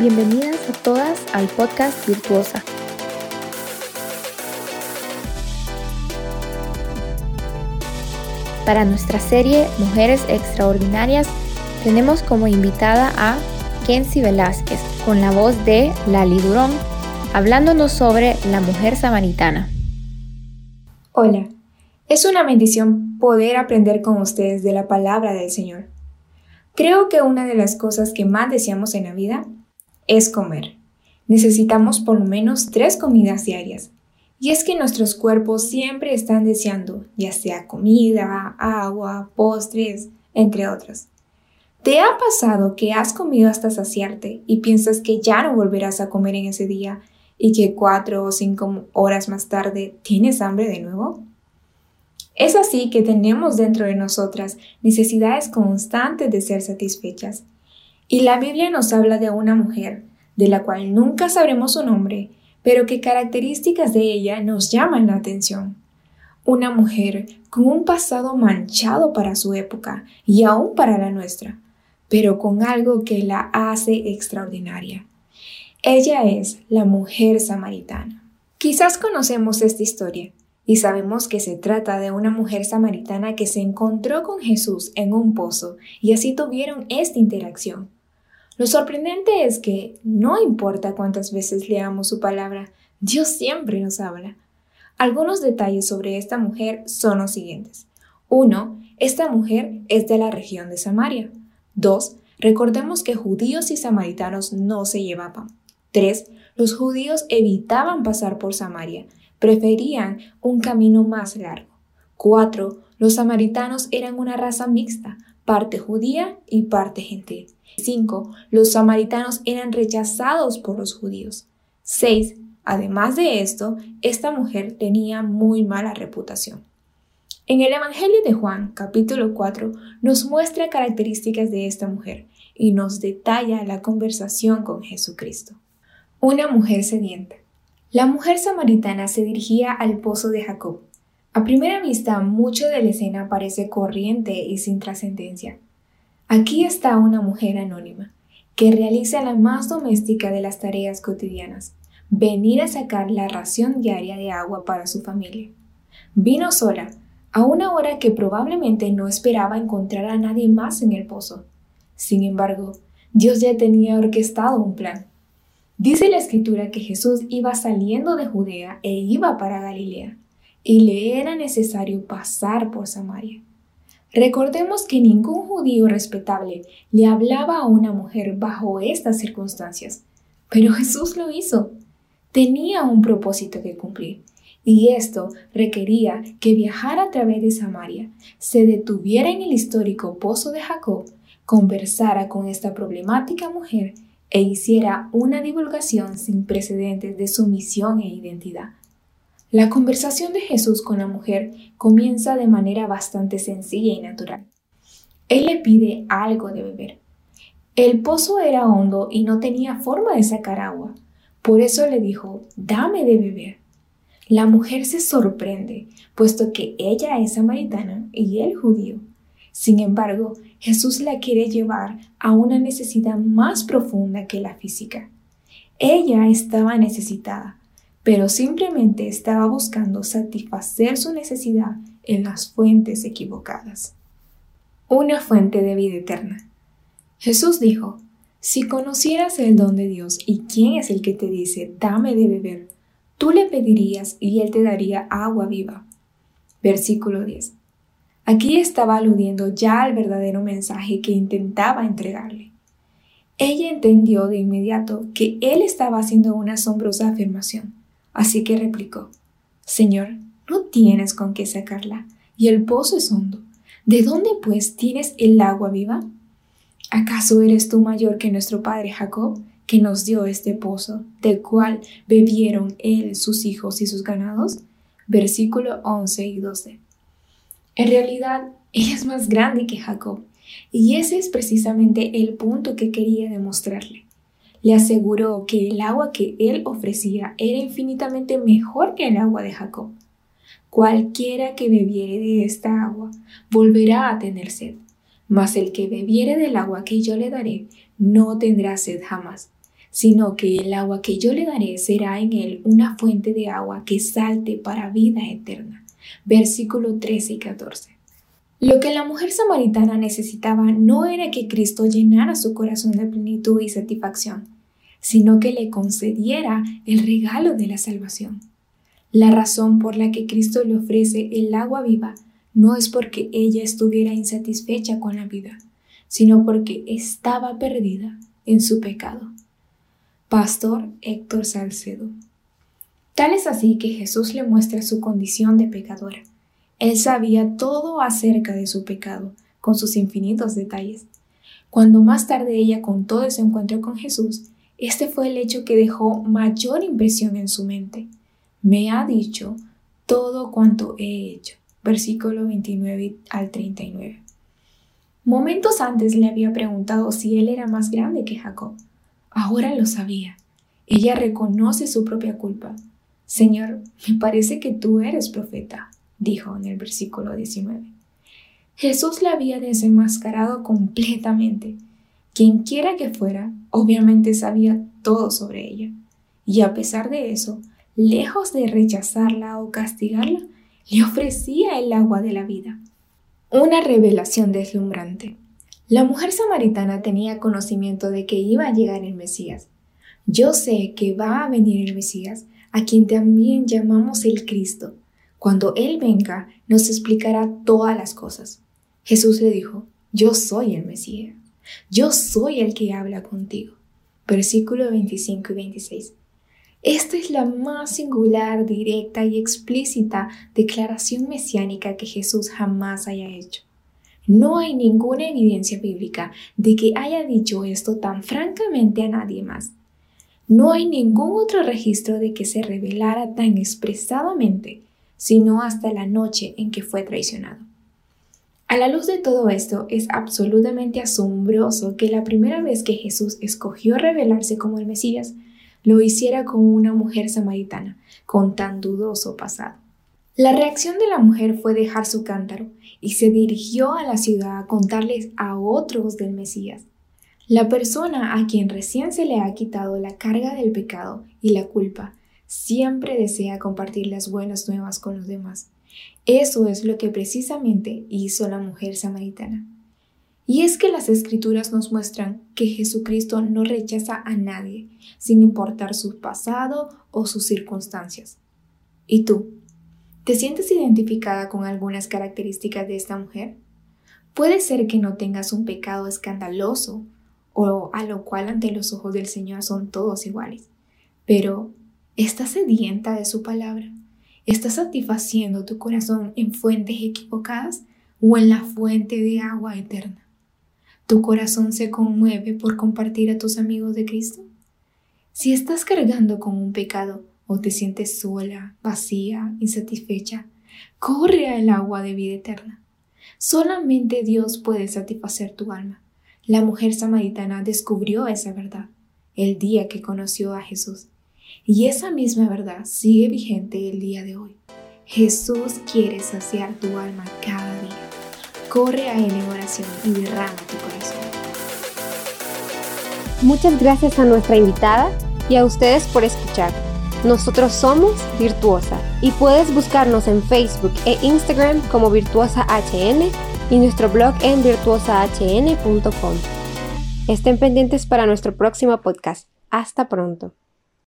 Bienvenidas a todas al podcast Virtuosa. Para nuestra serie Mujeres Extraordinarias tenemos como invitada a Kenzie Velázquez con la voz de Lali Durón, hablándonos sobre la mujer samaritana. Hola, es una bendición poder aprender con ustedes de la palabra del Señor. Creo que una de las cosas que más deseamos en la vida es comer. Necesitamos por lo menos tres comidas diarias. Y es que nuestros cuerpos siempre están deseando, ya sea comida, agua, postres, entre otras. ¿Te ha pasado que has comido hasta saciarte y piensas que ya no volverás a comer en ese día y que cuatro o cinco horas más tarde tienes hambre de nuevo? Es así que tenemos dentro de nosotras necesidades constantes de ser satisfechas y la Biblia nos habla de una mujer, de la cual nunca sabremos su nombre, pero que características de ella nos llaman la atención. Una mujer con un pasado manchado para su época y aún para la nuestra, pero con algo que la hace extraordinaria. Ella es la mujer samaritana. Quizás conocemos esta historia y sabemos que se trata de una mujer samaritana que se encontró con Jesús en un pozo y así tuvieron esta interacción. Lo sorprendente es que no importa cuántas veces leamos su palabra, Dios siempre nos habla. Algunos detalles sobre esta mujer son los siguientes. 1. Esta mujer es de la región de Samaria. 2. Recordemos que judíos y samaritanos no se llevaban. 3. Los judíos evitaban pasar por Samaria, preferían un camino más largo. 4. Los samaritanos eran una raza mixta, parte judía y parte gentil. 5. Los samaritanos eran rechazados por los judíos. 6. Además de esto, esta mujer tenía muy mala reputación. En el Evangelio de Juan, capítulo 4, nos muestra características de esta mujer y nos detalla la conversación con Jesucristo. Una mujer sedienta. La mujer samaritana se dirigía al pozo de Jacob. A primera vista, mucho de la escena parece corriente y sin trascendencia. Aquí está una mujer anónima, que realiza la más doméstica de las tareas cotidianas, venir a sacar la ración diaria de agua para su familia. Vino sola, a una hora que probablemente no esperaba encontrar a nadie más en el pozo. Sin embargo, Dios ya tenía orquestado un plan. Dice la escritura que Jesús iba saliendo de Judea e iba para Galilea, y le era necesario pasar por Samaria. Recordemos que ningún judío respetable le hablaba a una mujer bajo estas circunstancias, pero Jesús lo hizo. Tenía un propósito que cumplir, y esto requería que viajara a través de Samaria, se detuviera en el histórico pozo de Jacob, conversara con esta problemática mujer e hiciera una divulgación sin precedentes de su misión e identidad. La conversación de Jesús con la mujer comienza de manera bastante sencilla y natural. Él le pide algo de beber. El pozo era hondo y no tenía forma de sacar agua. Por eso le dijo, dame de beber. La mujer se sorprende, puesto que ella es samaritana y él judío. Sin embargo, Jesús la quiere llevar a una necesidad más profunda que la física. Ella estaba necesitada, pero simplemente estaba buscando satisfacer su necesidad en las fuentes equivocadas. Una fuente de vida eterna. Jesús dijo, si conocieras el don de Dios y quién es el que te dice, dame de beber, tú le pedirías y él te daría agua viva. Versículo 10. Aquí estaba aludiendo ya al verdadero mensaje que intentaba entregarle. Ella entendió de inmediato que él estaba haciendo una asombrosa afirmación. Así que replicó, Señor, no tienes con qué sacarla, y el pozo es hondo. ¿De dónde pues tienes el agua viva? ¿Acaso eres tú mayor que nuestro padre Jacob, que nos dio este pozo, del cual bebieron él, sus hijos y sus ganados? Versículo 11 y 12. En realidad, ella es más grande que Jacob, y ese es precisamente el punto que quería demostrarle le aseguró que el agua que él ofrecía era infinitamente mejor que el agua de Jacob. Cualquiera que bebiere de esta agua volverá a tener sed, mas el que bebiere del agua que yo le daré no tendrá sed jamás, sino que el agua que yo le daré será en él una fuente de agua que salte para vida eterna. Versículo 13 y 14. Lo que la mujer samaritana necesitaba no era que Cristo llenara su corazón de plenitud y satisfacción, sino que le concediera el regalo de la salvación. La razón por la que Cristo le ofrece el agua viva no es porque ella estuviera insatisfecha con la vida, sino porque estaba perdida en su pecado. Pastor Héctor Salcedo. Tal es así que Jesús le muestra su condición de pecadora. Él sabía todo acerca de su pecado, con sus infinitos detalles. Cuando más tarde ella contó de su encuentro con Jesús, este fue el hecho que dejó mayor impresión en su mente. Me ha dicho todo cuanto he hecho. Versículo 29 al 39. Momentos antes le había preguntado si él era más grande que Jacob. Ahora lo sabía. Ella reconoce su propia culpa. Señor, me parece que tú eres profeta, dijo en el versículo 19. Jesús la había desenmascarado completamente. Quienquiera que fuera, obviamente sabía todo sobre ella. Y a pesar de eso, lejos de rechazarla o castigarla, le ofrecía el agua de la vida. Una revelación deslumbrante. La mujer samaritana tenía conocimiento de que iba a llegar el Mesías. Yo sé que va a venir el Mesías, a quien también llamamos el Cristo. Cuando Él venga, nos explicará todas las cosas. Jesús le dijo, yo soy el Mesías. Yo soy el que habla contigo. Versículo 25 y 26. Esta es la más singular, directa y explícita declaración mesiánica que Jesús jamás haya hecho. No hay ninguna evidencia bíblica de que haya dicho esto tan francamente a nadie más. No hay ningún otro registro de que se revelara tan expresadamente, sino hasta la noche en que fue traicionado. A la luz de todo esto, es absolutamente asombroso que la primera vez que Jesús escogió revelarse como el Mesías, lo hiciera con una mujer samaritana, con tan dudoso pasado. La reacción de la mujer fue dejar su cántaro y se dirigió a la ciudad a contarles a otros del Mesías. La persona a quien recién se le ha quitado la carga del pecado y la culpa siempre desea compartir las buenas nuevas con los demás. Eso es lo que precisamente hizo la mujer samaritana. Y es que las escrituras nos muestran que Jesucristo no rechaza a nadie, sin importar su pasado o sus circunstancias. ¿Y tú? ¿Te sientes identificada con algunas características de esta mujer? Puede ser que no tengas un pecado escandaloso o a lo cual ante los ojos del Señor son todos iguales, pero ¿estás sedienta de su palabra? ¿Estás satisfaciendo tu corazón en fuentes equivocadas o en la fuente de agua eterna? ¿Tu corazón se conmueve por compartir a tus amigos de Cristo? Si estás cargando con un pecado, o te sientes sola, vacía, insatisfecha, corre al agua de vida eterna. Solamente Dios puede satisfacer tu alma. La mujer samaritana descubrió esa verdad el día que conoció a Jesús. Y esa misma verdad sigue vigente el día de hoy. Jesús quiere saciar tu alma cada día. Corre a Él en oración y derrama tu corazón. Muchas gracias a nuestra invitada y a ustedes por escuchar. Nosotros somos Virtuosa y puedes buscarnos en Facebook e Instagram como Virtuosa HN y nuestro blog en virtuosahn.com. Estén pendientes para nuestro próximo podcast. Hasta pronto.